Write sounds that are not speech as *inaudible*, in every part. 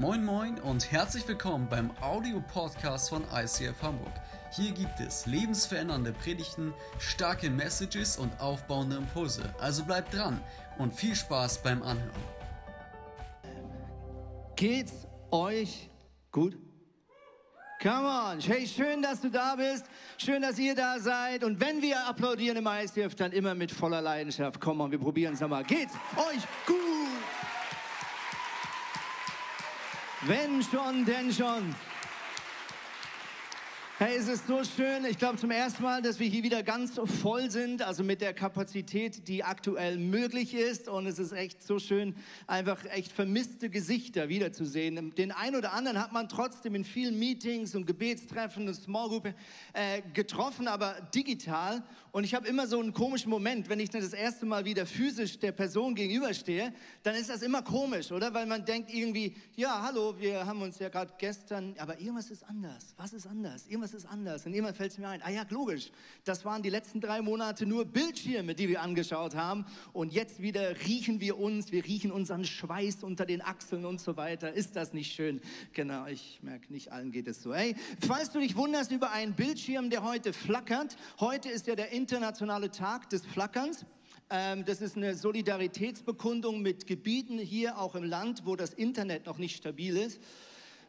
Moin Moin und herzlich willkommen beim Audio-Podcast von ICF Hamburg. Hier gibt es lebensverändernde Predigten, starke Messages und aufbauende Impulse. Also bleibt dran und viel Spaß beim Anhören. Geht's euch gut? Come on. Hey, schön, dass du da bist. Schön, dass ihr da seid. Und wenn wir applaudieren im ICF, dann immer mit voller Leidenschaft. Komm on, wir probieren es nochmal. Geht's euch gut? Wenn schon, denn schon. Hey, es ist so schön. Ich glaube zum ersten Mal, dass wir hier wieder ganz voll sind, also mit der Kapazität, die aktuell möglich ist. Und es ist echt so schön, einfach echt vermisste Gesichter wiederzusehen. Den einen oder anderen hat man trotzdem in vielen Meetings und Gebetstreffen und Small Group äh, getroffen, aber digital. Und ich habe immer so einen komischen Moment, wenn ich dann das erste Mal wieder physisch der Person gegenüberstehe, dann ist das immer komisch, oder? Weil man denkt irgendwie, ja, hallo, wir haben uns ja gerade gestern, aber irgendwas ist anders. Was ist anders? Irgendwas was ist anders? Und immer fällt es mir ein, ah ja, logisch, das waren die letzten drei Monate nur Bildschirme, die wir angeschaut haben. Und jetzt wieder riechen wir uns, wir riechen unseren Schweiß unter den Achseln und so weiter. Ist das nicht schön? Genau, ich merke, nicht allen geht es so. Hey, falls du dich wunderst über einen Bildschirm, der heute flackert, heute ist ja der internationale Tag des Flackerns. Ähm, das ist eine Solidaritätsbekundung mit Gebieten hier auch im Land, wo das Internet noch nicht stabil ist.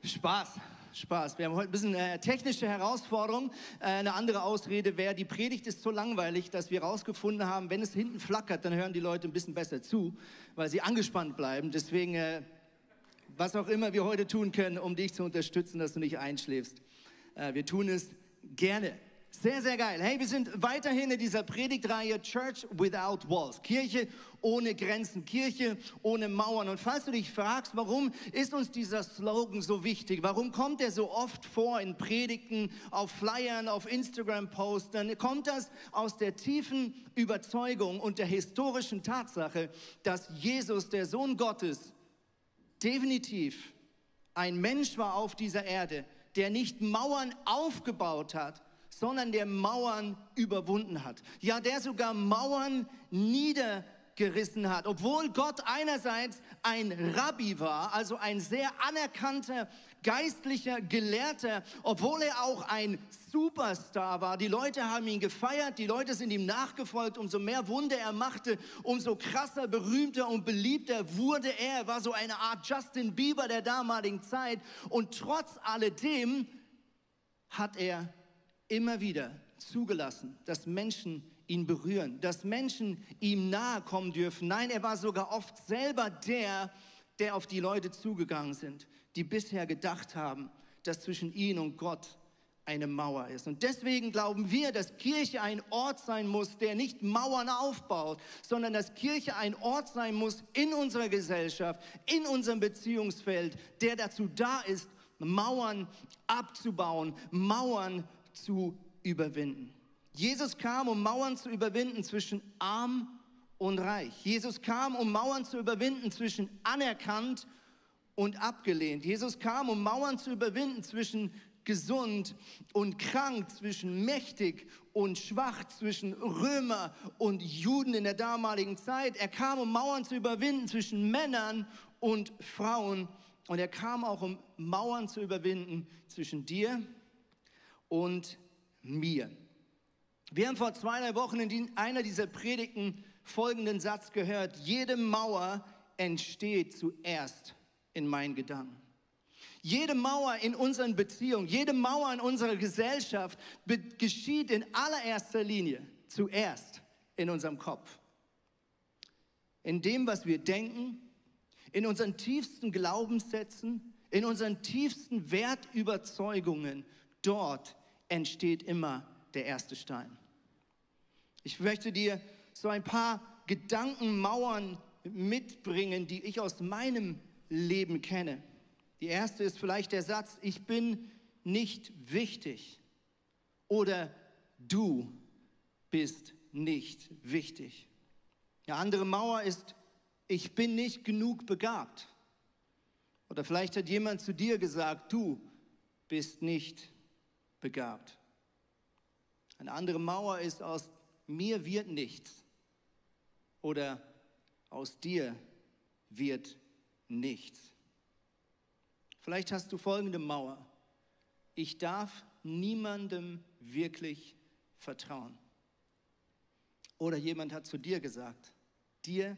Spaß. Spaß. Wir haben heute ein bisschen äh, technische Herausforderung. Äh, eine andere Ausrede wäre, die Predigt ist so langweilig, dass wir herausgefunden haben, wenn es hinten flackert, dann hören die Leute ein bisschen besser zu, weil sie angespannt bleiben. Deswegen, äh, was auch immer wir heute tun können, um dich zu unterstützen, dass du nicht einschläfst. Äh, wir tun es gerne. Sehr, sehr geil. Hey, wir sind weiterhin in dieser Predigtreihe Church Without Walls. Kirche ohne Grenzen, Kirche ohne Mauern. Und falls du dich fragst, warum ist uns dieser Slogan so wichtig? Warum kommt er so oft vor in Predigten, auf Flyern, auf Instagram-Posts? Dann kommt das aus der tiefen Überzeugung und der historischen Tatsache, dass Jesus, der Sohn Gottes, definitiv ein Mensch war auf dieser Erde, der nicht Mauern aufgebaut hat, sondern der Mauern überwunden hat. Ja, der sogar Mauern niedergerissen hat. Obwohl Gott einerseits ein Rabbi war, also ein sehr anerkannter geistlicher Gelehrter, obwohl er auch ein Superstar war. Die Leute haben ihn gefeiert, die Leute sind ihm nachgefolgt. Umso mehr Wunder er machte, umso krasser, berühmter und beliebter wurde er. Er war so eine Art Justin Bieber der damaligen Zeit. Und trotz alledem hat er immer wieder zugelassen, dass Menschen ihn berühren, dass Menschen ihm nahe kommen dürfen. Nein, er war sogar oft selber der, der auf die Leute zugegangen sind, die bisher gedacht haben, dass zwischen ihnen und Gott eine Mauer ist. Und deswegen glauben wir, dass Kirche ein Ort sein muss, der nicht Mauern aufbaut, sondern dass Kirche ein Ort sein muss in unserer Gesellschaft, in unserem Beziehungsfeld, der dazu da ist, Mauern abzubauen, Mauern zu überwinden. Jesus kam, um Mauern zu überwinden zwischen arm und reich. Jesus kam, um Mauern zu überwinden zwischen anerkannt und abgelehnt. Jesus kam, um Mauern zu überwinden zwischen gesund und krank, zwischen mächtig und schwach, zwischen Römer und Juden in der damaligen Zeit. Er kam, um Mauern zu überwinden zwischen Männern und Frauen. Und er kam auch, um Mauern zu überwinden zwischen dir und mir. Wir haben vor zwei, drei Wochen in einer dieser Predigten folgenden Satz gehört. Jede Mauer entsteht zuerst in meinen Gedanken. Jede Mauer in unseren Beziehungen, jede Mauer in unserer Gesellschaft geschieht in allererster Linie zuerst in unserem Kopf. In dem, was wir denken, in unseren tiefsten Glaubenssätzen, in unseren tiefsten Wertüberzeugungen, dort entsteht immer der erste Stein. Ich möchte dir so ein paar Gedankenmauern mitbringen, die ich aus meinem Leben kenne. Die erste ist vielleicht der Satz, ich bin nicht wichtig oder du bist nicht wichtig. Eine andere Mauer ist, ich bin nicht genug begabt. Oder vielleicht hat jemand zu dir gesagt, du bist nicht begabt. Eine andere Mauer ist aus mir wird nichts oder aus dir wird nichts. Vielleicht hast du folgende Mauer. Ich darf niemandem wirklich vertrauen. Oder jemand hat zu dir gesagt, dir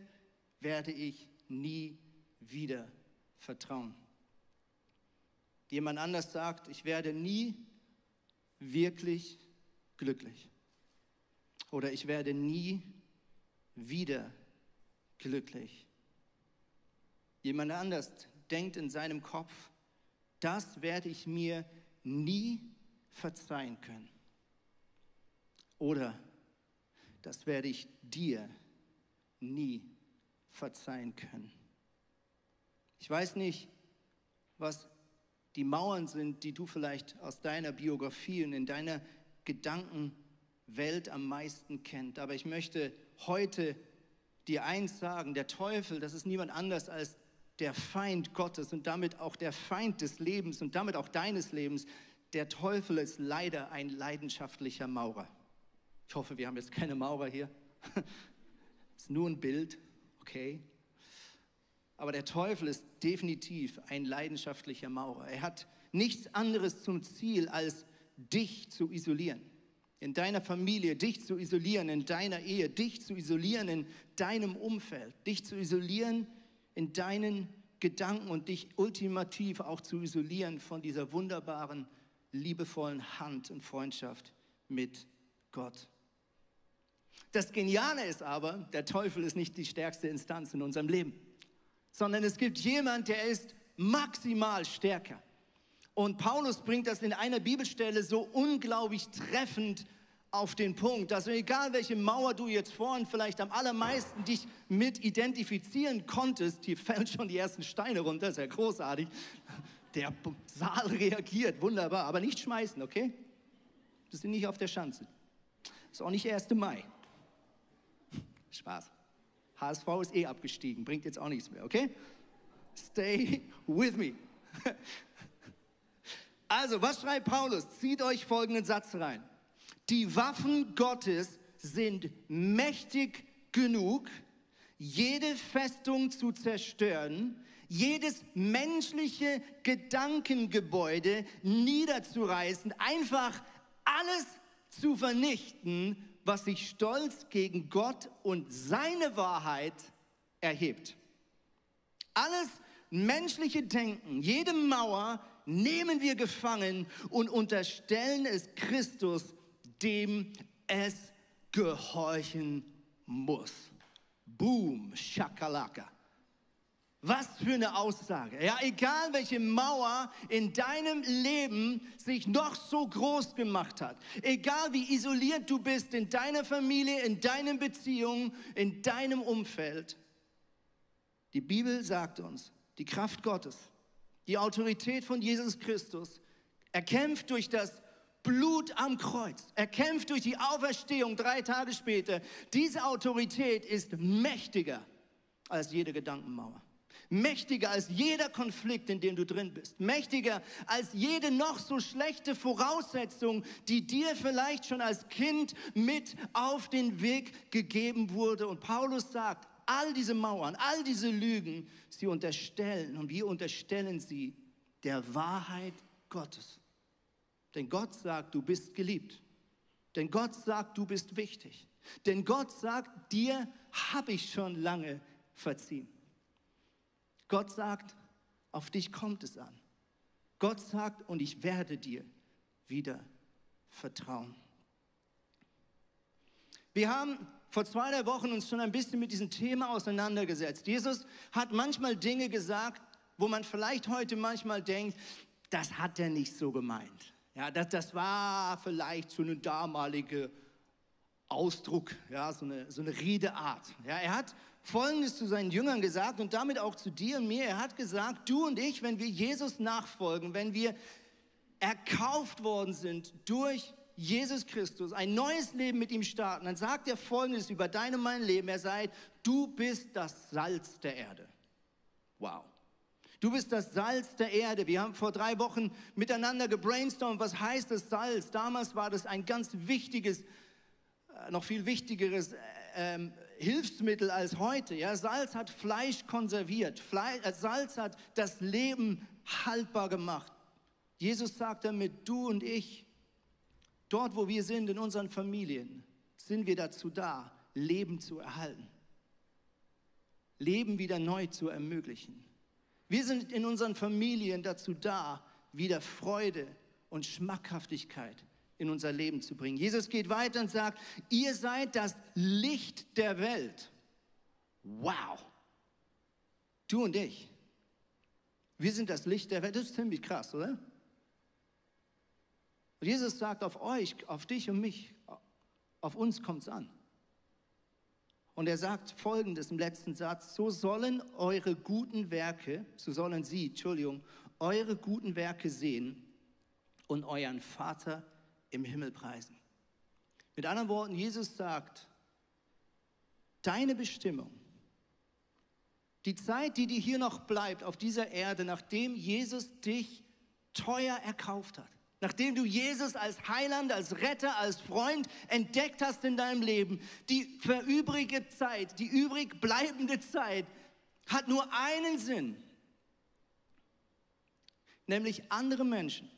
werde ich nie wieder vertrauen. Jemand anders sagt, ich werde nie wirklich glücklich. Oder ich werde nie wieder glücklich. Jemand anders denkt in seinem Kopf, das werde ich mir nie verzeihen können. Oder das werde ich dir nie verzeihen können. Ich weiß nicht, was die Mauern sind, die du vielleicht aus deiner Biografie und in deiner Gedankenwelt am meisten kennst. Aber ich möchte heute dir eins sagen, der Teufel, das ist niemand anders als der Feind Gottes und damit auch der Feind des Lebens und damit auch deines Lebens. Der Teufel ist leider ein leidenschaftlicher Maurer. Ich hoffe, wir haben jetzt keine Maurer hier. Das *laughs* ist nur ein Bild, okay? Aber der Teufel ist definitiv ein leidenschaftlicher Maurer. Er hat nichts anderes zum Ziel, als dich zu isolieren. In deiner Familie, dich zu isolieren, in deiner Ehe, dich zu isolieren, in deinem Umfeld, dich zu isolieren in deinen Gedanken und dich ultimativ auch zu isolieren von dieser wunderbaren, liebevollen Hand und Freundschaft mit Gott. Das Geniale ist aber, der Teufel ist nicht die stärkste Instanz in unserem Leben, sondern es gibt jemand, der ist maximal stärker. Und Paulus bringt das in einer Bibelstelle so unglaublich treffend auf den Punkt. Also egal, welche Mauer du jetzt vorhin vielleicht am allermeisten dich mit identifizieren konntest, hier fallen schon die ersten Steine runter, ist ja großartig. Der Saal reagiert, wunderbar, aber nicht schmeißen, okay? Das sind nicht auf der Schanze. Ist auch nicht 1. Mai. Spaß. HSV ist eh abgestiegen, bringt jetzt auch nichts mehr, okay? Stay with me. *laughs* Also, was schreibt Paulus? Zieht euch folgenden Satz rein. Die Waffen Gottes sind mächtig genug, jede Festung zu zerstören, jedes menschliche Gedankengebäude niederzureißen, einfach alles zu vernichten, was sich stolz gegen Gott und seine Wahrheit erhebt. Alles menschliche Denken, jede Mauer nehmen wir gefangen und unterstellen es Christus dem es gehorchen muss. Boom, Shakalaka. Was für eine Aussage. Ja, egal welche Mauer in deinem Leben sich noch so groß gemacht hat, egal wie isoliert du bist in deiner Familie, in deinen Beziehungen, in deinem Umfeld, die Bibel sagt uns, die Kraft Gottes, die Autorität von Jesus Christus, erkämpft durch das Blut am Kreuz. Er kämpft durch die Auferstehung drei Tage später. Diese Autorität ist mächtiger als jede Gedankenmauer. Mächtiger als jeder Konflikt, in dem du drin bist. Mächtiger als jede noch so schlechte Voraussetzung, die dir vielleicht schon als Kind mit auf den Weg gegeben wurde. Und Paulus sagt, all diese Mauern, all diese Lügen, sie unterstellen und wir unterstellen sie der Wahrheit Gottes. Denn Gott sagt, du bist geliebt. Denn Gott sagt, du bist wichtig. Denn Gott sagt, dir habe ich schon lange verziehen. Gott sagt, auf dich kommt es an. Gott sagt, und ich werde dir wieder vertrauen. Wir haben vor zwei, drei Wochen uns schon ein bisschen mit diesem Thema auseinandergesetzt. Jesus hat manchmal Dinge gesagt, wo man vielleicht heute manchmal denkt, das hat er nicht so gemeint. Ja, das, das war vielleicht so ein damaliger Ausdruck, ja, so eine, so eine Redeart. Ja, er hat Folgendes zu seinen Jüngern gesagt und damit auch zu dir und mir. Er hat gesagt, du und ich, wenn wir Jesus nachfolgen, wenn wir erkauft worden sind durch Jesus Christus, ein neues Leben mit ihm starten, dann sagt er Folgendes über dein und mein Leben. Er sagt, du bist das Salz der Erde. Wow. Du bist das Salz der Erde. Wir haben vor drei Wochen miteinander gebrainstormt, was heißt das Salz. Damals war das ein ganz wichtiges, äh, noch viel wichtigeres äh, ähm, Hilfsmittel als heute. Ja, Salz hat Fleisch konserviert. Fleisch, äh, Salz hat das Leben haltbar gemacht. Jesus sagt damit, du und ich, dort wo wir sind in unseren Familien, sind wir dazu da, Leben zu erhalten. Leben wieder neu zu ermöglichen. Wir sind in unseren Familien dazu da, wieder Freude und Schmackhaftigkeit in unser Leben zu bringen. Jesus geht weiter und sagt, ihr seid das Licht der Welt. Wow. Du und ich. Wir sind das Licht der Welt. Das ist ziemlich krass, oder? Und Jesus sagt auf euch, auf dich und mich, auf uns kommt es an. Und er sagt folgendes im letzten Satz, so sollen eure guten Werke, so sollen sie, Entschuldigung, eure guten Werke sehen und euren Vater im Himmel preisen. Mit anderen Worten, Jesus sagt, deine Bestimmung, die Zeit, die dir hier noch bleibt auf dieser Erde, nachdem Jesus dich teuer erkauft hat, nachdem du Jesus als Heiland, als Retter, als Freund entdeckt hast in deinem Leben, die verübrige Zeit, die übrig bleibende Zeit hat nur einen Sinn, nämlich andere Menschen,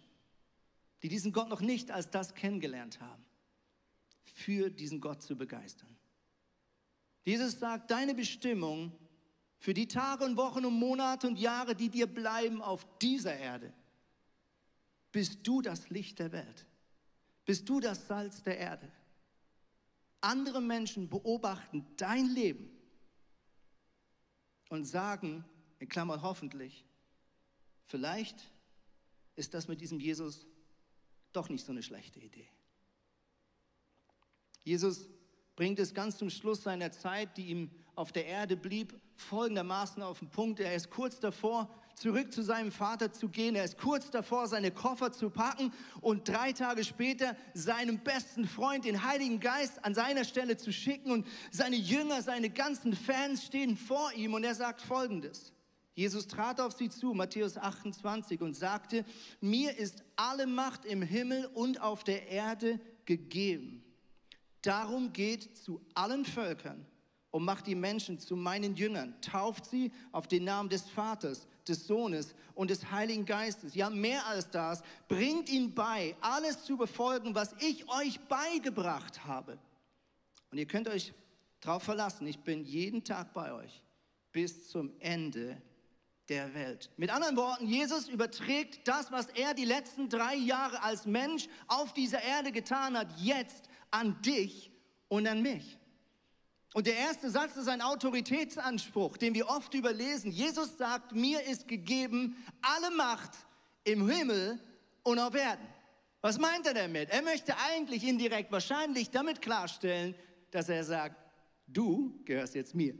die diesen Gott noch nicht als das kennengelernt haben, für diesen Gott zu begeistern. Jesus sagt, deine Bestimmung für die Tage und Wochen und Monate und Jahre, die dir bleiben auf dieser Erde, bist du das Licht der Welt. Bist du das Salz der Erde. Andere Menschen beobachten dein Leben und sagen, in Klammern hoffentlich, vielleicht ist das mit diesem Jesus doch nicht so eine schlechte Idee. Jesus bringt es ganz zum Schluss seiner Zeit, die ihm auf der Erde blieb, folgendermaßen auf den Punkt. Er ist kurz davor, zurück zu seinem Vater zu gehen. Er ist kurz davor, seine Koffer zu packen und drei Tage später seinem besten Freund, den Heiligen Geist, an seiner Stelle zu schicken. Und seine Jünger, seine ganzen Fans stehen vor ihm und er sagt Folgendes. Jesus trat auf sie zu, Matthäus 28, und sagte, mir ist alle Macht im Himmel und auf der Erde gegeben. Darum geht zu allen Völkern und macht die Menschen zu meinen Jüngern, tauft sie auf den Namen des Vaters, des Sohnes und des Heiligen Geistes. Ja, mehr als das, bringt ihnen bei, alles zu befolgen, was ich euch beigebracht habe. Und ihr könnt euch darauf verlassen, ich bin jeden Tag bei euch bis zum Ende der Welt. Mit anderen Worten, Jesus überträgt das, was er die letzten drei Jahre als Mensch auf dieser Erde getan hat, jetzt an dich und an mich. Und der erste Satz ist ein Autoritätsanspruch, den wir oft überlesen. Jesus sagt, mir ist gegeben alle Macht im Himmel und auf Erden. Was meint er damit? Er möchte eigentlich indirekt wahrscheinlich damit klarstellen, dass er sagt, du gehörst jetzt mir.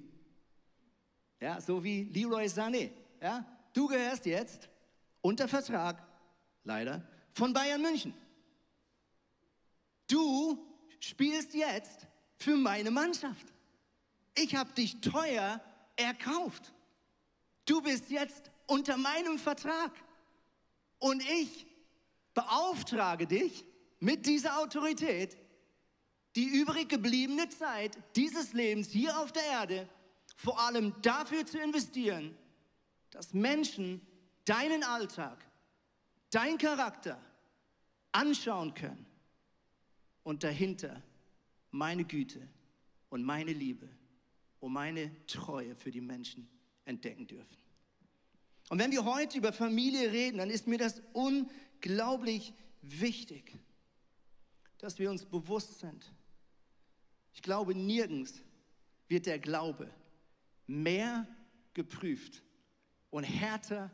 Ja, so wie Leroy Sané. Ja? Du gehörst jetzt unter Vertrag, leider, von Bayern München. Du spielst jetzt für meine Mannschaft. Ich habe dich teuer erkauft. Du bist jetzt unter meinem Vertrag. Und ich beauftrage dich mit dieser Autorität, die übrig gebliebene Zeit dieses Lebens hier auf der Erde vor allem dafür zu investieren, dass Menschen deinen Alltag, dein Charakter anschauen können und dahinter meine Güte und meine Liebe und meine Treue für die Menschen entdecken dürfen. Und wenn wir heute über Familie reden, dann ist mir das unglaublich wichtig, dass wir uns bewusst sind. Ich glaube, nirgends wird der Glaube mehr geprüft und härter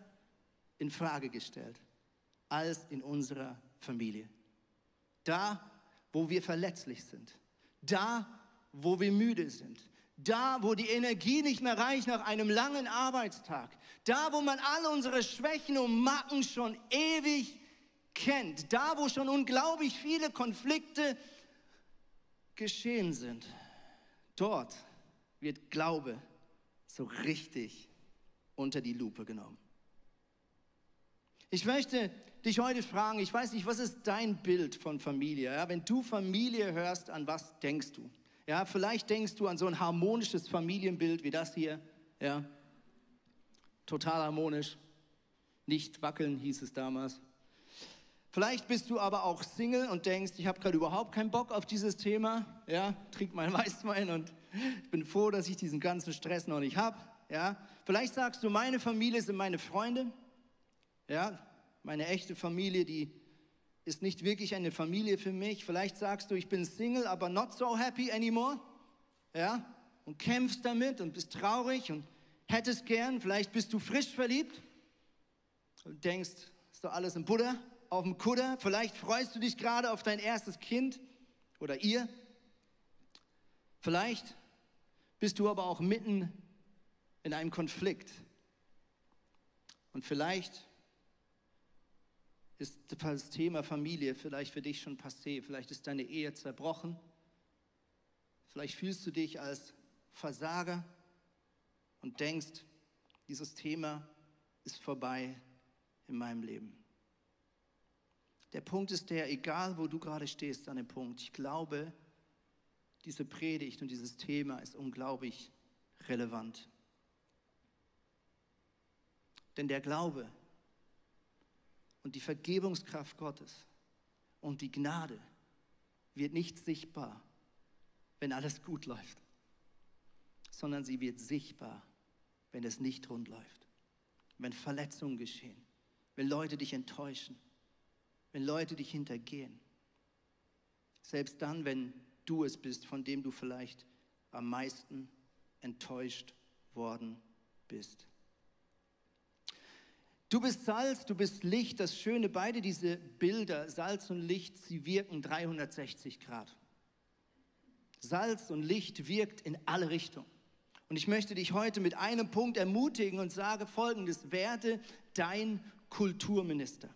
in Frage gestellt als in unserer Familie. Da, wo wir verletzlich sind, da, wo wir müde sind, da, wo die Energie nicht mehr reicht nach einem langen Arbeitstag, da, wo man alle unsere Schwächen und Macken schon ewig kennt, da, wo schon unglaublich viele Konflikte geschehen sind, dort wird Glaube so richtig unter die Lupe genommen. Ich möchte dich heute fragen, ich weiß nicht, was ist dein Bild von Familie? Ja, wenn du Familie hörst, an was denkst du? Ja, vielleicht denkst du an so ein harmonisches Familienbild wie das hier. Ja, total harmonisch. Nicht wackeln hieß es damals. Vielleicht bist du aber auch Single und denkst, ich habe gerade überhaupt keinen Bock auf dieses Thema. Ja, trink meinen *laughs* Weißwein und ich bin froh, dass ich diesen ganzen Stress noch nicht habe. Ja, vielleicht sagst du, meine Familie sind meine Freunde. Ja, meine echte Familie, die ist nicht wirklich eine Familie für mich. Vielleicht sagst du, ich bin Single, aber not so happy anymore. Ja, und kämpfst damit und bist traurig und hättest gern. Vielleicht bist du frisch verliebt und denkst, ist doch alles im Buddha auf dem Kutter. Vielleicht freust du dich gerade auf dein erstes Kind oder ihr. Vielleicht bist du aber auch mitten in einem Konflikt. Und vielleicht ist das Thema Familie vielleicht für dich schon passé. Vielleicht ist deine Ehe zerbrochen. Vielleicht fühlst du dich als Versager und denkst, dieses Thema ist vorbei in meinem Leben. Der Punkt ist der, egal wo du gerade stehst an dem Punkt, ich glaube, diese Predigt und dieses Thema ist unglaublich relevant. Denn der Glaube und die Vergebungskraft Gottes und die Gnade wird nicht sichtbar, wenn alles gut läuft, sondern sie wird sichtbar, wenn es nicht rund läuft, wenn Verletzungen geschehen, wenn Leute dich enttäuschen wenn Leute dich hintergehen. Selbst dann, wenn du es bist, von dem du vielleicht am meisten enttäuscht worden bist. Du bist Salz, du bist Licht. Das Schöne, beide diese Bilder, Salz und Licht, sie wirken 360 Grad. Salz und Licht wirkt in alle Richtungen. Und ich möchte dich heute mit einem Punkt ermutigen und sage folgendes, werde dein Kulturminister.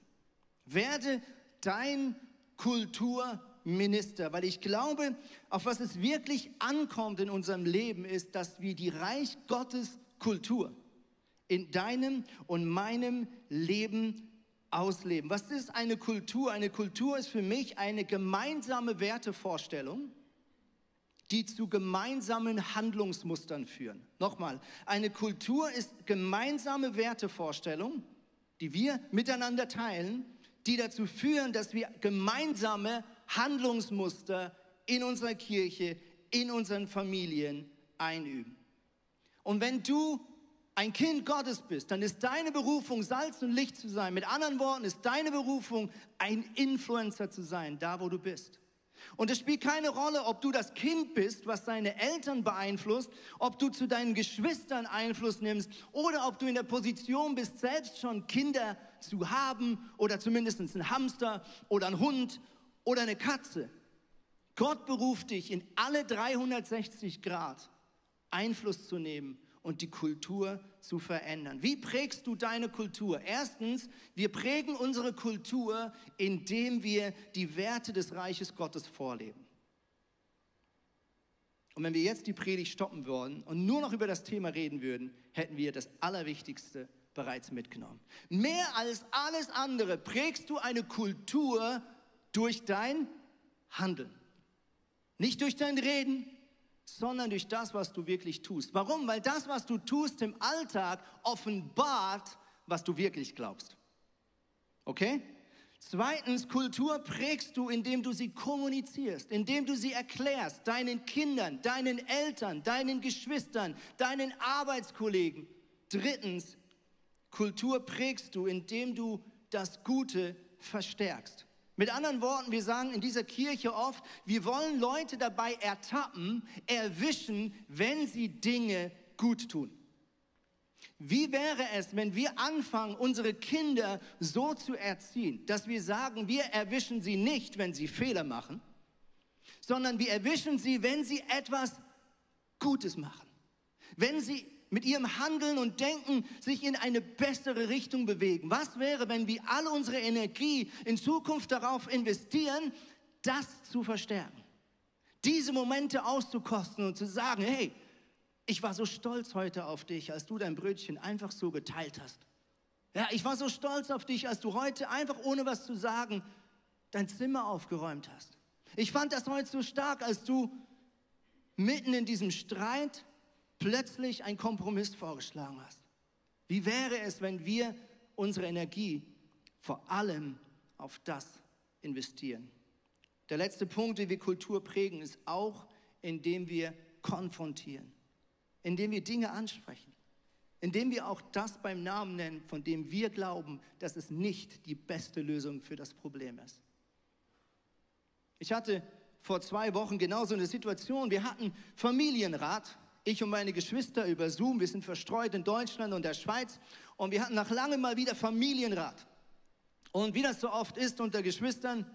Werde dein Kulturminister, weil ich glaube, auf was es wirklich ankommt in unserem Leben ist, dass wir die Reich Gottes Kultur in deinem und meinem Leben ausleben. Was ist eine Kultur? Eine Kultur ist für mich eine gemeinsame Wertevorstellung, die zu gemeinsamen Handlungsmustern führen. Nochmal, eine Kultur ist gemeinsame Wertevorstellung, die wir miteinander teilen, die dazu führen, dass wir gemeinsame Handlungsmuster in unserer Kirche, in unseren Familien einüben. Und wenn du ein Kind Gottes bist, dann ist deine Berufung, Salz und Licht zu sein. Mit anderen Worten ist deine Berufung, ein Influencer zu sein, da wo du bist. Und es spielt keine Rolle, ob du das Kind bist, was deine Eltern beeinflusst, ob du zu deinen Geschwistern Einfluss nimmst oder ob du in der Position bist, selbst schon Kinder zu haben oder zumindest einen Hamster oder einen Hund oder eine Katze. Gott beruft dich in alle 360 Grad Einfluss zu nehmen und die Kultur zu verändern. Wie prägst du deine Kultur? Erstens, wir prägen unsere Kultur, indem wir die Werte des Reiches Gottes vorleben. Und wenn wir jetzt die Predigt stoppen würden und nur noch über das Thema reden würden, hätten wir das Allerwichtigste bereits mitgenommen. Mehr als alles andere prägst du eine Kultur durch dein Handeln. Nicht durch dein Reden, sondern durch das, was du wirklich tust. Warum? Weil das, was du tust im Alltag, offenbart, was du wirklich glaubst. Okay? Zweitens, Kultur prägst du, indem du sie kommunizierst, indem du sie erklärst, deinen Kindern, deinen Eltern, deinen Geschwistern, deinen Arbeitskollegen. Drittens, Kultur prägst du, indem du das Gute verstärkst. Mit anderen Worten, wir sagen in dieser Kirche oft, wir wollen Leute dabei ertappen, erwischen, wenn sie Dinge gut tun. Wie wäre es, wenn wir anfangen, unsere Kinder so zu erziehen, dass wir sagen, wir erwischen sie nicht, wenn sie Fehler machen, sondern wir erwischen sie, wenn sie etwas Gutes machen, wenn sie mit ihrem Handeln und Denken sich in eine bessere Richtung bewegen. Was wäre, wenn wir alle unsere Energie in Zukunft darauf investieren, das zu verstärken? Diese Momente auszukosten und zu sagen, hey, ich war so stolz heute auf dich, als du dein Brötchen einfach so geteilt hast. Ja, ich war so stolz auf dich, als du heute einfach ohne was zu sagen dein Zimmer aufgeräumt hast. Ich fand das heute so stark, als du mitten in diesem Streit plötzlich einen Kompromiss vorgeschlagen hast? Wie wäre es, wenn wir unsere Energie vor allem auf das investieren? Der letzte Punkt, wie wir Kultur prägen, ist auch, indem wir konfrontieren, indem wir Dinge ansprechen, indem wir auch das beim Namen nennen, von dem wir glauben, dass es nicht die beste Lösung für das Problem ist. Ich hatte vor zwei Wochen genauso eine Situation. Wir hatten Familienrat, ich und meine Geschwister über Zoom. Wir sind verstreut in Deutschland und der Schweiz. Und wir hatten nach langem mal wieder Familienrat. Und wie das so oft ist unter Geschwistern,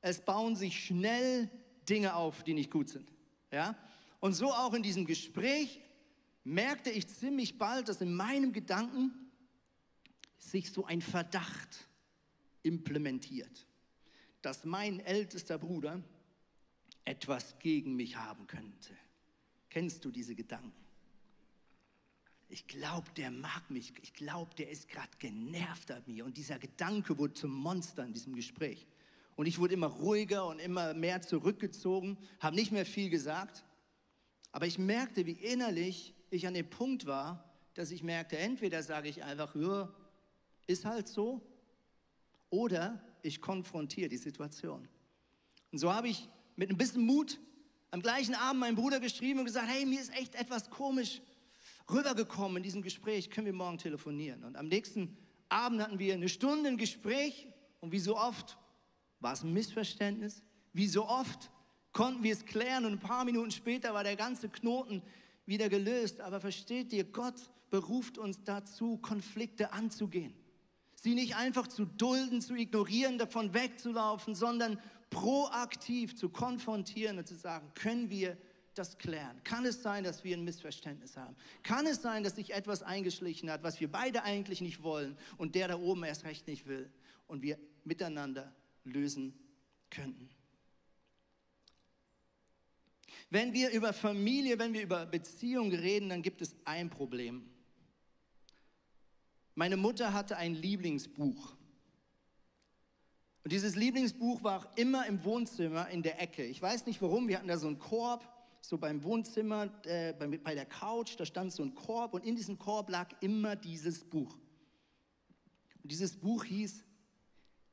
es bauen sich schnell Dinge auf, die nicht gut sind. Ja? Und so auch in diesem Gespräch merkte ich ziemlich bald, dass in meinem Gedanken sich so ein Verdacht implementiert dass mein ältester Bruder etwas gegen mich haben könnte. Kennst du diese Gedanken? Ich glaube, der mag mich. Ich glaube, der ist gerade genervt an mir. Und dieser Gedanke wurde zum Monster in diesem Gespräch. Und ich wurde immer ruhiger und immer mehr zurückgezogen, habe nicht mehr viel gesagt. Aber ich merkte, wie innerlich ich an dem Punkt war, dass ich merkte, entweder sage ich einfach, ja, ist halt so, oder ich konfrontiere die Situation. Und so habe ich mit ein bisschen Mut am gleichen Abend meinem Bruder geschrieben und gesagt, hey, mir ist echt etwas komisch rübergekommen in diesem Gespräch, können wir morgen telefonieren. Und am nächsten Abend hatten wir eine Stunde ein Gespräch und wie so oft war es ein Missverständnis, wie so oft konnten wir es klären und ein paar Minuten später war der ganze Knoten wieder gelöst. Aber versteht ihr, Gott beruft uns dazu, Konflikte anzugehen sie nicht einfach zu dulden, zu ignorieren, davon wegzulaufen, sondern proaktiv zu konfrontieren und zu sagen, können wir das klären? Kann es sein, dass wir ein Missverständnis haben? Kann es sein, dass sich etwas eingeschlichen hat, was wir beide eigentlich nicht wollen und der da oben erst recht nicht will und wir miteinander lösen könnten? Wenn wir über Familie, wenn wir über Beziehung reden, dann gibt es ein Problem. Meine Mutter hatte ein Lieblingsbuch. Und dieses Lieblingsbuch war immer im Wohnzimmer in der Ecke. Ich weiß nicht warum, wir hatten da so einen Korb, so beim Wohnzimmer, äh, bei, bei der Couch, da stand so ein Korb und in diesem Korb lag immer dieses Buch. Und dieses Buch hieß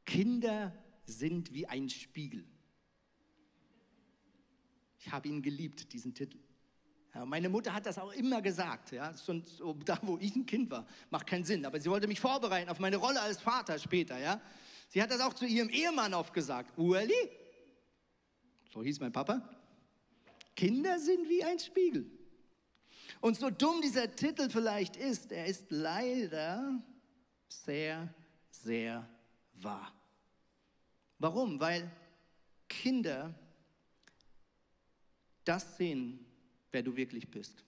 Kinder sind wie ein Spiegel. Ich habe ihn geliebt, diesen Titel. Ja, meine Mutter hat das auch immer gesagt, ja, schon so, da wo ich ein Kind war. Macht keinen Sinn, aber sie wollte mich vorbereiten auf meine Rolle als Vater später, ja. Sie hat das auch zu ihrem Ehemann oft gesagt. Ueli, so hieß mein Papa, Kinder sind wie ein Spiegel. Und so dumm dieser Titel vielleicht ist, er ist leider sehr, sehr wahr. Warum? Weil Kinder das sehen, wer du wirklich bist.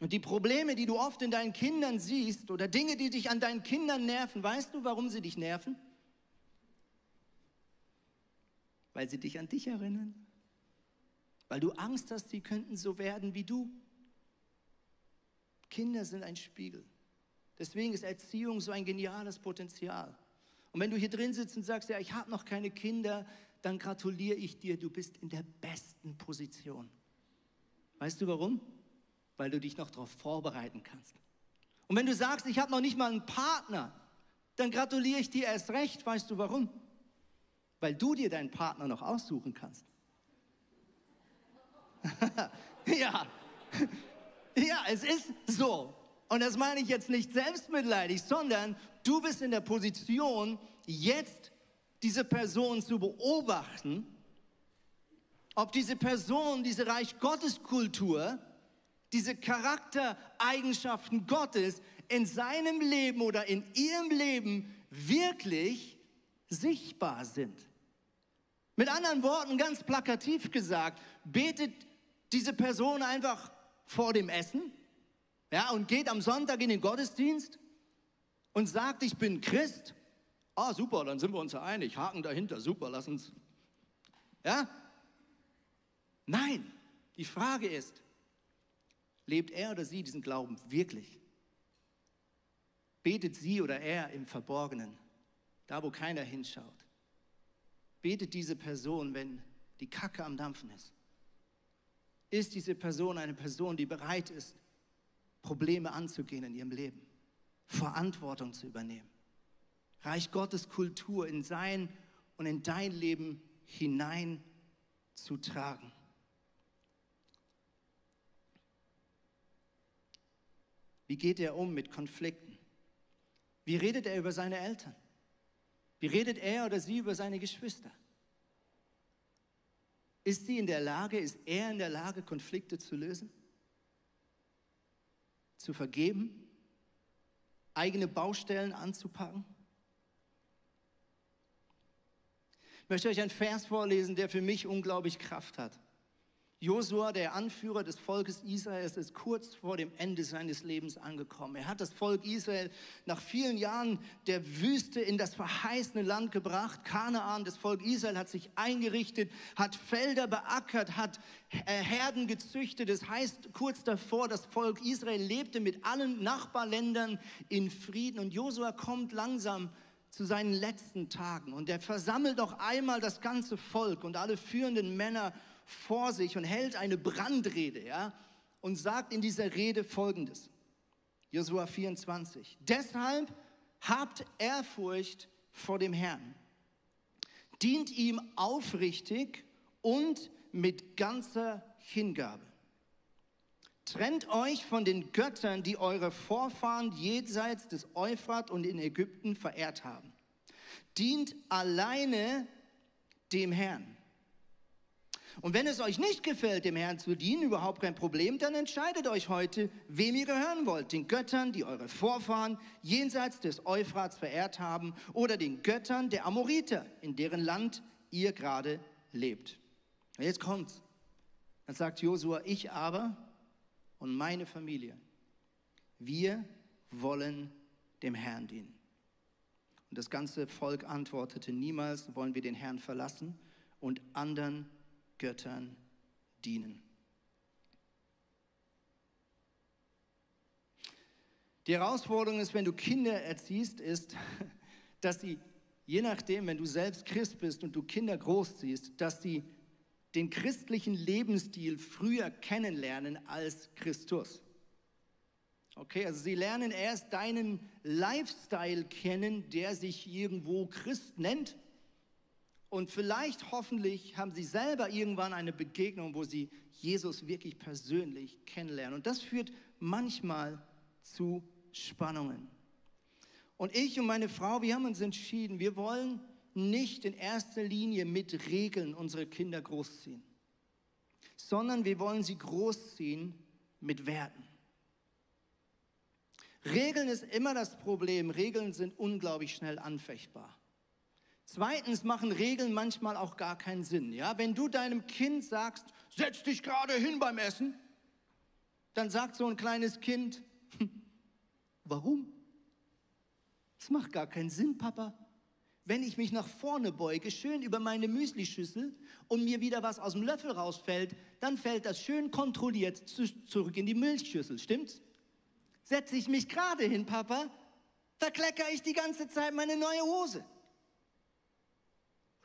Und die Probleme, die du oft in deinen Kindern siehst oder Dinge, die dich an deinen Kindern nerven, weißt du, warum sie dich nerven? Weil sie dich an dich erinnern. Weil du Angst hast, sie könnten so werden wie du. Kinder sind ein Spiegel. Deswegen ist Erziehung so ein geniales Potenzial. Und wenn du hier drin sitzt und sagst, ja, ich habe noch keine Kinder, dann gratuliere ich dir, du bist in der besten Position. Weißt du warum? Weil du dich noch darauf vorbereiten kannst. Und wenn du sagst, ich habe noch nicht mal einen Partner, dann gratuliere ich dir erst recht. Weißt du warum? Weil du dir deinen Partner noch aussuchen kannst. *laughs* ja, *laughs* ja, es ist so. Und das meine ich jetzt nicht selbstmitleidig, sondern du bist in der Position, jetzt diese Person zu beobachten ob diese Person, diese Reich Gottes Kultur, diese Charaktereigenschaften Gottes in seinem Leben oder in ihrem Leben wirklich sichtbar sind. Mit anderen Worten, ganz plakativ gesagt, betet diese Person einfach vor dem Essen ja, und geht am Sonntag in den Gottesdienst und sagt, ich bin Christ. Ah, super, dann sind wir uns ja einig. Haken dahinter, super, lass uns. Ja, Nein, die Frage ist, lebt er oder sie diesen Glauben wirklich? Betet sie oder er im Verborgenen, da wo keiner hinschaut? Betet diese Person, wenn die Kacke am Dampfen ist? Ist diese Person eine Person, die bereit ist, Probleme anzugehen in ihrem Leben, Verantwortung zu übernehmen? Reich Gottes Kultur in sein und in dein Leben hineinzutragen. Wie geht er um mit Konflikten? Wie redet er über seine Eltern? Wie redet er oder sie über seine Geschwister? Ist sie in der Lage, ist er in der Lage, Konflikte zu lösen? Zu vergeben? Eigene Baustellen anzupacken? Ich möchte euch einen Vers vorlesen, der für mich unglaublich Kraft hat. Josua, der Anführer des Volkes Israels, ist kurz vor dem Ende seines Lebens angekommen. Er hat das Volk Israel nach vielen Jahren der Wüste in das verheißene Land gebracht. Kanaan, das Volk Israel hat sich eingerichtet, hat Felder beackert, hat äh, Herden gezüchtet. Das heißt, kurz davor, das Volk Israel lebte mit allen Nachbarländern in Frieden. Und Josua kommt langsam zu seinen letzten Tagen und er versammelt noch einmal das ganze Volk und alle führenden Männer vor sich und hält eine Brandrede, ja, und sagt in dieser Rede folgendes. Josua 24. Deshalb habt Ehrfurcht vor dem Herrn. Dient ihm aufrichtig und mit ganzer Hingabe. Trennt euch von den Göttern, die eure Vorfahren jenseits des Euphrat und in Ägypten verehrt haben. Dient alleine dem Herrn. Und wenn es euch nicht gefällt, dem Herrn zu dienen, überhaupt kein Problem, dann entscheidet euch heute, wem ihr gehören wollt. Den Göttern, die eure Vorfahren jenseits des Euphrats verehrt haben, oder den Göttern der Amoriter, in deren Land ihr gerade lebt. Und jetzt kommt's. Dann sagt Josua, ich aber und meine Familie, wir wollen dem Herrn dienen. Und das ganze Volk antwortete, niemals wollen wir den Herrn verlassen und anderen Göttern dienen. Die Herausforderung ist, wenn du Kinder erziehst, ist, *laughs* dass sie, je nachdem, wenn du selbst Christ bist und du Kinder großziehst, dass sie den christlichen Lebensstil früher kennenlernen als Christus. Okay, also sie lernen erst deinen Lifestyle kennen, der sich irgendwo Christ nennt und vielleicht, hoffentlich, haben sie selber irgendwann eine Begegnung, wo sie Jesus wirklich persönlich kennenlernen. Und das führt manchmal zu Spannungen. Und ich und meine Frau, wir haben uns entschieden, wir wollen nicht in erster Linie mit Regeln unsere Kinder großziehen, sondern wir wollen sie großziehen mit Werten. Regeln ist immer das Problem. Regeln sind unglaublich schnell anfechtbar. Zweitens machen Regeln manchmal auch gar keinen Sinn. Ja? Wenn du deinem Kind sagst, setz dich gerade hin beim Essen, dann sagt so ein kleines Kind, warum? Es macht gar keinen Sinn, Papa. Wenn ich mich nach vorne beuge, schön über meine Müslischüssel und mir wieder was aus dem Löffel rausfällt, dann fällt das schön kontrolliert zurück in die Milchschüssel, stimmt's? Setze ich mich gerade hin, Papa, verkleckere ich die ganze Zeit meine neue Hose.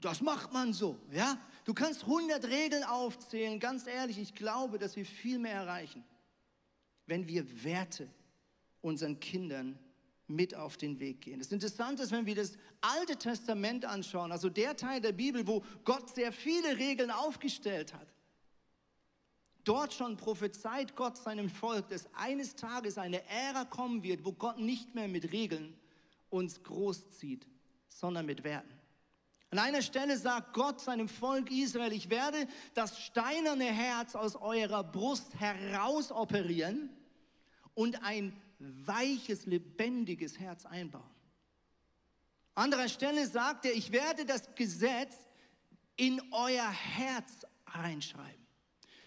Das macht man so, ja? Du kannst 100 Regeln aufzählen. Ganz ehrlich, ich glaube, dass wir viel mehr erreichen, wenn wir Werte unseren Kindern mit auf den Weg gehen. Das Interessante ist, wenn wir das Alte Testament anschauen, also der Teil der Bibel, wo Gott sehr viele Regeln aufgestellt hat. Dort schon prophezeit Gott seinem Volk, dass eines Tages eine Ära kommen wird, wo Gott nicht mehr mit Regeln uns großzieht, sondern mit Werten. An einer Stelle sagt Gott seinem Volk Israel, ich werde das steinerne Herz aus eurer Brust herausoperieren und ein weiches, lebendiges Herz einbauen. An anderer Stelle sagt er, ich werde das Gesetz in euer Herz reinschreiben.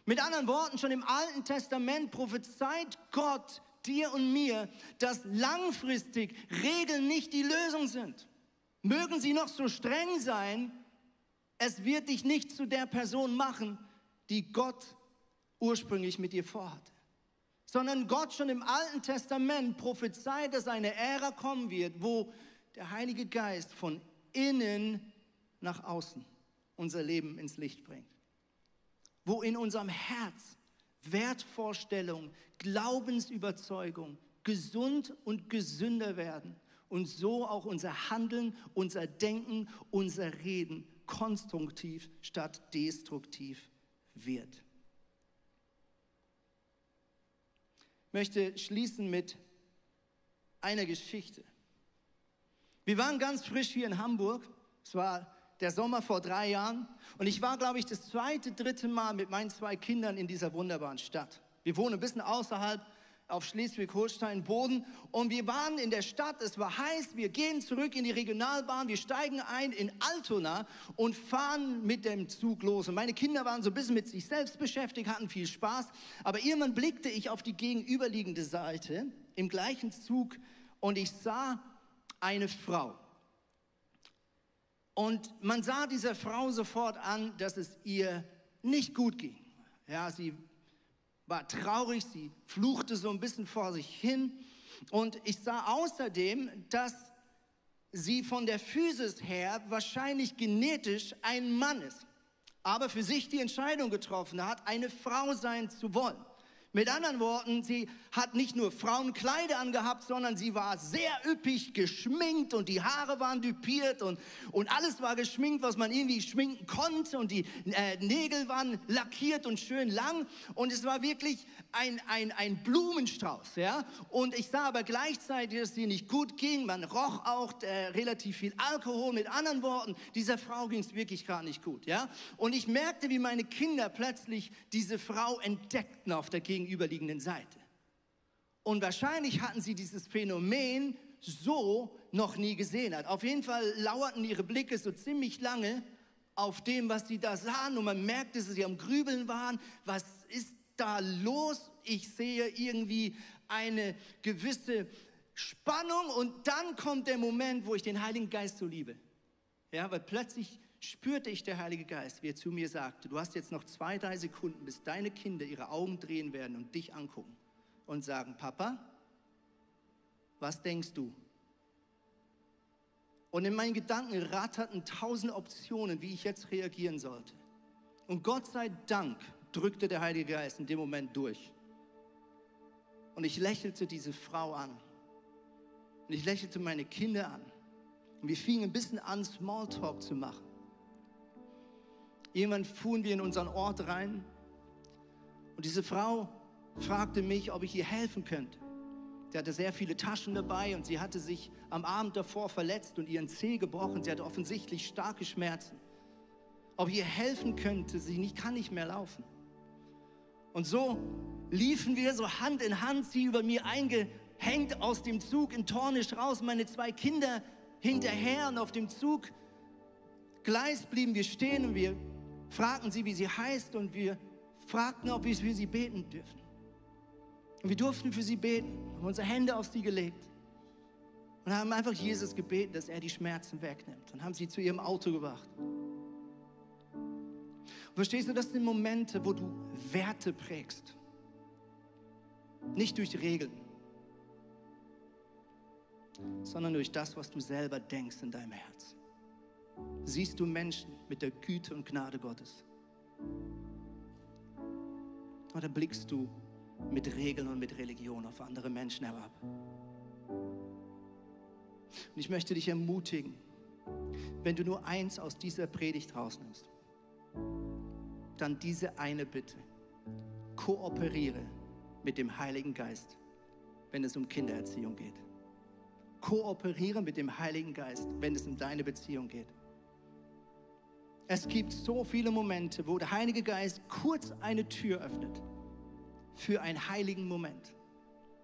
Mit anderen Worten, schon im Alten Testament prophezeit Gott dir und mir, dass langfristig Regeln nicht die Lösung sind. Mögen sie noch so streng sein, es wird dich nicht zu der Person machen, die Gott ursprünglich mit dir vorhatte. Sondern Gott schon im Alten Testament prophezeit, dass eine Ära kommen wird, wo der Heilige Geist von innen nach außen unser Leben ins Licht bringt. Wo in unserem Herz Wertvorstellung, Glaubensüberzeugung gesund und gesünder werden und so auch unser Handeln, unser Denken, unser Reden konstruktiv statt destruktiv wird. Ich möchte schließen mit einer Geschichte. Wir waren ganz frisch hier in Hamburg. Es war der Sommer vor drei Jahren. Und ich war, glaube ich, das zweite, dritte Mal mit meinen zwei Kindern in dieser wunderbaren Stadt. Wir wohnen ein bisschen außerhalb auf Schleswig-Holstein Boden und wir waren in der Stadt, es war heiß, wir gehen zurück in die Regionalbahn, wir steigen ein in Altona und fahren mit dem Zug los. Und meine Kinder waren so ein bisschen mit sich selbst beschäftigt, hatten viel Spaß, aber irgendwann blickte ich auf die gegenüberliegende Seite im gleichen Zug und ich sah eine Frau. Und man sah dieser Frau sofort an, dass es ihr nicht gut ging. Ja, sie war traurig, sie fluchte so ein bisschen vor sich hin. Und ich sah außerdem, dass sie von der Physis her wahrscheinlich genetisch ein Mann ist, aber für sich die Entscheidung getroffen hat, eine Frau sein zu wollen. Mit anderen Worten, sie hat nicht nur Frauenkleider angehabt, sondern sie war sehr üppig geschminkt und die Haare waren düpiert und, und alles war geschminkt, was man irgendwie schminken konnte und die äh, Nägel waren lackiert und schön lang und es war wirklich ein, ein, ein Blumenstrauß. Ja? Und ich sah aber gleichzeitig, dass sie nicht gut ging. Man roch auch äh, relativ viel Alkohol. Mit anderen Worten, dieser Frau ging es wirklich gar nicht gut. Ja? Und ich merkte, wie meine Kinder plötzlich diese Frau entdeckten auf der Gegend gegenüberliegenden Seite. Und wahrscheinlich hatten sie dieses Phänomen so noch nie gesehen. Auf jeden Fall lauerten ihre Blicke so ziemlich lange auf dem, was sie da sahen. Und man merkte, dass sie am Grübeln waren. Was ist da los? Ich sehe irgendwie eine gewisse Spannung. Und dann kommt der Moment, wo ich den Heiligen Geist so liebe. Ja, weil plötzlich spürte ich der Heilige Geist, wie er zu mir sagte, du hast jetzt noch zwei, drei Sekunden, bis deine Kinder ihre Augen drehen werden und dich angucken und sagen, Papa, was denkst du? Und in meinen Gedanken ratterten tausend Optionen, wie ich jetzt reagieren sollte. Und Gott sei Dank drückte der Heilige Geist in dem Moment durch. Und ich lächelte diese Frau an. Und ich lächelte meine Kinder an. Und wir fingen ein bisschen an, Smalltalk zu machen. Irgendwann fuhren wir in unseren Ort rein und diese Frau fragte mich, ob ich ihr helfen könnte. Sie hatte sehr viele Taschen dabei und sie hatte sich am Abend davor verletzt und ihren Zeh gebrochen. Sie hatte offensichtlich starke Schmerzen. Ob ich ihr helfen könnte, sie nicht, kann nicht mehr laufen. Und so liefen wir so Hand in Hand, sie über mir eingehängt aus dem Zug in Tornisch raus, meine zwei Kinder hinterher und auf dem Zug Gleis blieben wir stehen und wir fragten sie, wie sie heißt und wir fragten, ob wir für sie beten dürfen. Und wir durften für sie beten, haben unsere Hände auf sie gelegt und haben einfach Jesus gebeten, dass er die Schmerzen wegnimmt und haben sie zu ihrem Auto gebracht. Und verstehst du, das sind Momente, wo du Werte prägst. Nicht durch Regeln, sondern durch das, was du selber denkst in deinem Herz siehst du Menschen mit der Güte und Gnade Gottes? Oder blickst du mit Regeln und mit Religion auf andere Menschen herab? Und ich möchte dich ermutigen, wenn du nur eins aus dieser Predigt rausnimmst, dann diese eine Bitte. Kooperiere mit dem Heiligen Geist, wenn es um Kindererziehung geht. Kooperiere mit dem Heiligen Geist, wenn es um deine Beziehung geht. Es gibt so viele Momente, wo der Heilige Geist kurz eine Tür öffnet für einen heiligen Moment,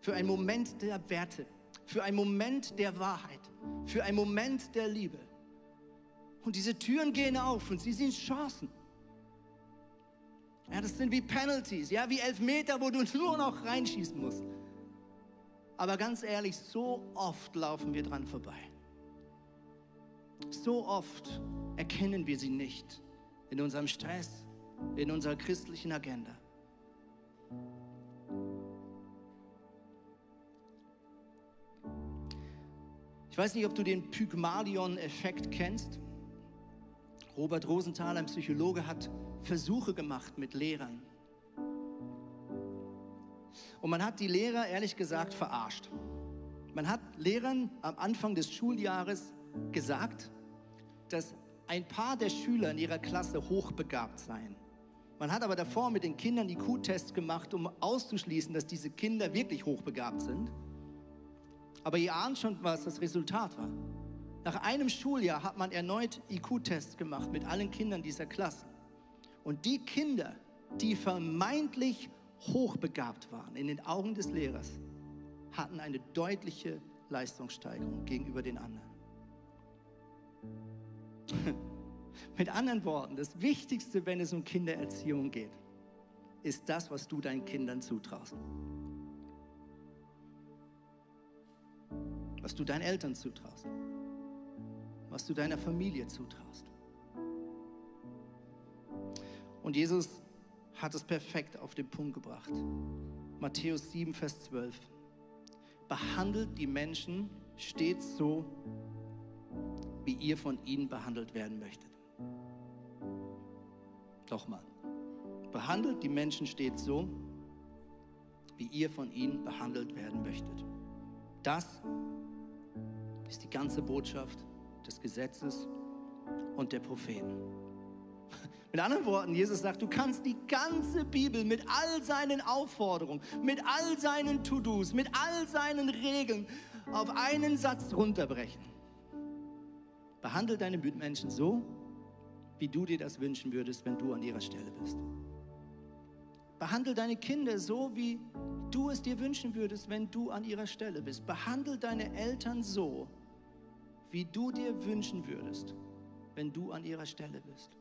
für einen Moment der Werte, für einen Moment der Wahrheit, für einen Moment der Liebe. Und diese Türen gehen auf und sie sind Chancen. Ja, das sind wie Penalties, ja, wie Elfmeter, wo du nur noch reinschießen musst. Aber ganz ehrlich, so oft laufen wir dran vorbei. So oft erkennen wir sie nicht in unserem Stress, in unserer christlichen Agenda. Ich weiß nicht, ob du den Pygmalion-Effekt kennst. Robert Rosenthal, ein Psychologe, hat Versuche gemacht mit Lehrern. Und man hat die Lehrer ehrlich gesagt verarscht. Man hat Lehrern am Anfang des Schuljahres gesagt, dass ein paar der Schüler in ihrer Klasse hochbegabt seien. Man hat aber davor mit den Kindern IQ-Tests gemacht, um auszuschließen, dass diese Kinder wirklich hochbegabt sind. Aber ihr ahnt schon, was das Resultat war. Nach einem Schuljahr hat man erneut IQ-Tests gemacht mit allen Kindern dieser Klasse. Und die Kinder, die vermeintlich hochbegabt waren in den Augen des Lehrers, hatten eine deutliche Leistungssteigerung gegenüber den anderen. Mit anderen Worten, das Wichtigste, wenn es um Kindererziehung geht, ist das, was du deinen Kindern zutraust. Was du deinen Eltern zutraust. Was du deiner Familie zutraust. Und Jesus hat es perfekt auf den Punkt gebracht. Matthäus 7, Vers 12. Behandelt die Menschen stets so, wie ihr von ihnen behandelt werden möchtet. Nochmal. Behandelt die Menschen stets so, wie ihr von ihnen behandelt werden möchtet. Das ist die ganze Botschaft des Gesetzes und der Propheten. *laughs* Mit anderen Worten, Jesus sagt, du kannst die ganze Bibel mit all seinen Aufforderungen, mit all seinen To-Dos, mit all seinen Regeln auf einen Satz runterbrechen. Behandle deine Mitmenschen so, wie du dir das wünschen würdest, wenn du an ihrer Stelle bist. Behandle deine Kinder so, wie du es dir wünschen würdest, wenn du an ihrer Stelle bist. Behandle deine Eltern so, wie du dir wünschen würdest, wenn du an ihrer Stelle bist.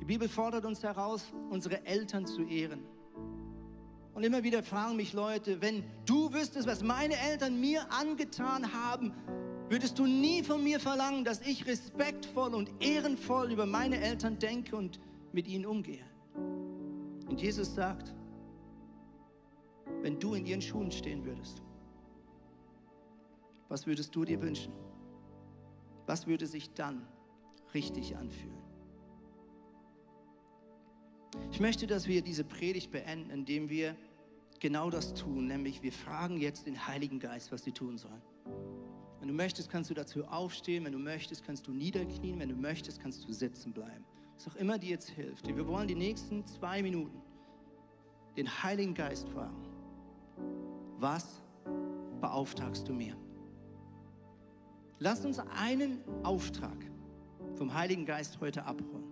Die Bibel fordert uns heraus, unsere Eltern zu ehren. Und immer wieder fragen mich Leute, wenn du wüsstest, was meine Eltern mir angetan haben, würdest du nie von mir verlangen, dass ich respektvoll und ehrenvoll über meine Eltern denke und mit ihnen umgehe. Und Jesus sagt, wenn du in ihren Schuhen stehen würdest, was würdest du dir wünschen? Was würde sich dann richtig anfühlen? Ich möchte, dass wir diese Predigt beenden, indem wir genau das tun, nämlich wir fragen jetzt den Heiligen Geist, was sie tun sollen. Wenn du möchtest, kannst du dazu aufstehen. Wenn du möchtest, kannst du niederknien. Wenn du möchtest, kannst du sitzen bleiben. Was auch immer dir jetzt hilft. Wir wollen die nächsten zwei Minuten den Heiligen Geist fragen. Was beauftragst du mir? Lass uns einen Auftrag vom Heiligen Geist heute abholen.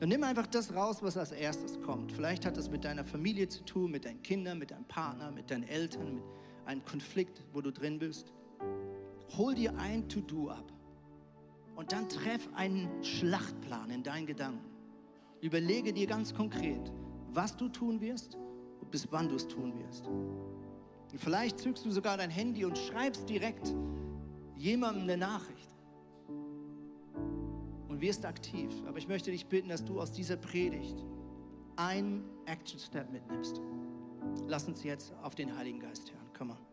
Dann nimm einfach das raus, was als erstes kommt. Vielleicht hat das mit deiner Familie zu tun, mit deinen Kindern, mit deinem Partner, mit deinen Eltern, mit einem Konflikt, wo du drin bist. Hol dir ein To-Do ab und dann treff einen Schlachtplan in deinen Gedanken. Überlege dir ganz konkret, was du tun wirst und bis wann du es tun wirst. Und vielleicht zückst du sogar dein Handy und schreibst direkt jemandem eine Nachricht und wirst aktiv. Aber ich möchte dich bitten, dass du aus dieser Predigt einen Action Step mitnimmst. Lass uns jetzt auf den Heiligen Geist hören. Komm on.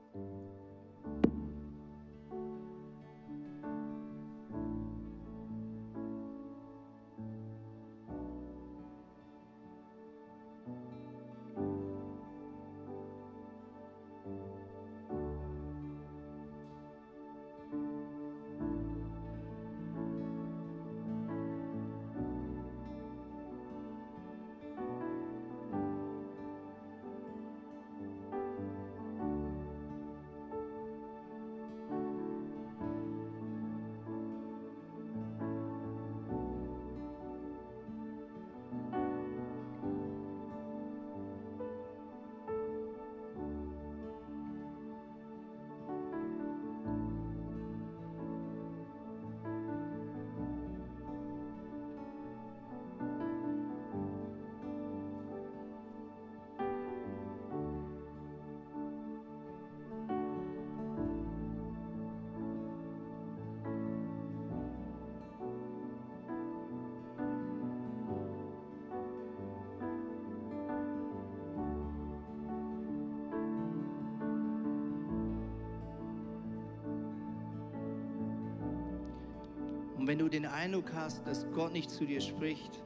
Und wenn du den Eindruck hast, dass Gott nicht zu dir spricht,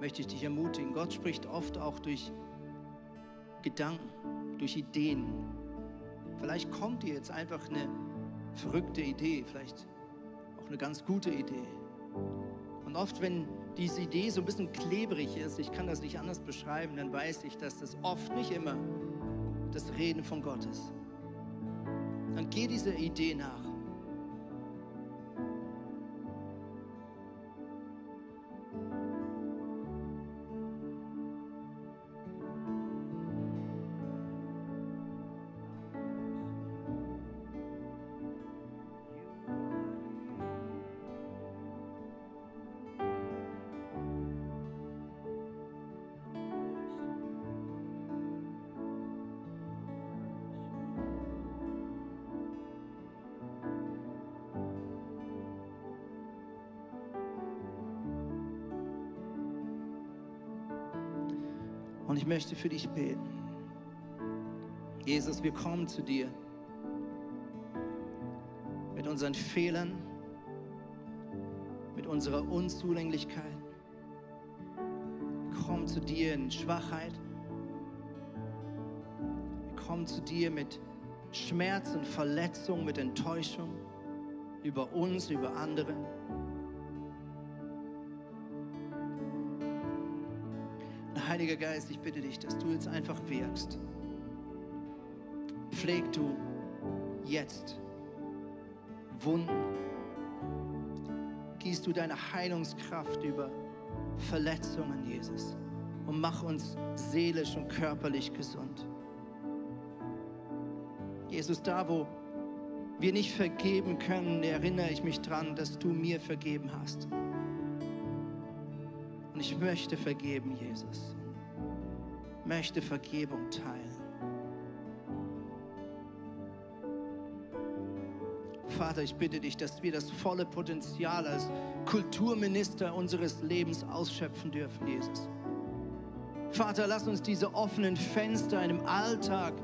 möchte ich dich ermutigen. Gott spricht oft auch durch Gedanken, durch Ideen. Vielleicht kommt dir jetzt einfach eine verrückte Idee, vielleicht auch eine ganz gute Idee. Und oft, wenn diese Idee so ein bisschen klebrig ist, ich kann das nicht anders beschreiben, dann weiß ich, dass das oft nicht immer das Reden von Gott ist. Dann geh dieser Idee nach. Und ich möchte für dich beten. Jesus, wir kommen zu dir mit unseren Fehlern, mit unserer Unzulänglichkeit. Wir kommen zu dir in Schwachheit. Wir kommen zu dir mit Schmerz und Verletzung, mit Enttäuschung über uns, über andere. Heiliger Geist, ich bitte dich, dass du jetzt einfach wirkst. Pfleg du jetzt Wunden. Gießt du deine Heilungskraft über Verletzungen, Jesus. Und mach uns seelisch und körperlich gesund. Jesus, da wo wir nicht vergeben können, erinnere ich mich dran, dass du mir vergeben hast. Und ich möchte vergeben, Jesus möchte Vergebung teilen. Vater, ich bitte dich, dass wir das volle Potenzial als Kulturminister unseres Lebens ausschöpfen dürfen, Jesus. Vater, lass uns diese offenen Fenster im Alltag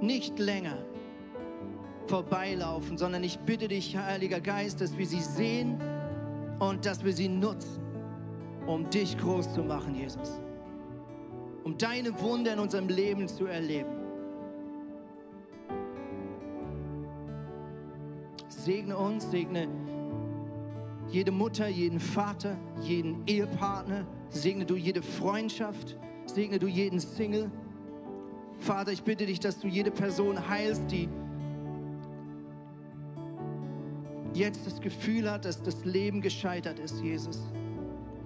nicht länger vorbeilaufen, sondern ich bitte dich, Heiliger Geist, dass wir sie sehen und dass wir sie nutzen, um dich groß zu machen, Jesus um deine Wunder in unserem Leben zu erleben. Segne uns, segne jede Mutter, jeden Vater, jeden Ehepartner, segne du jede Freundschaft, segne du jeden Single. Vater, ich bitte dich, dass du jede Person heilst, die jetzt das Gefühl hat, dass das Leben gescheitert ist, Jesus.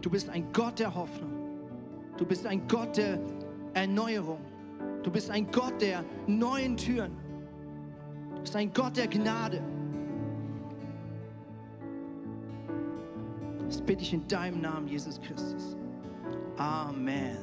Du bist ein Gott der Hoffnung. Du bist ein Gott der Erneuerung. Du bist ein Gott der neuen Türen. Du bist ein Gott der Gnade. Das bitte ich in deinem Namen, Jesus Christus. Amen.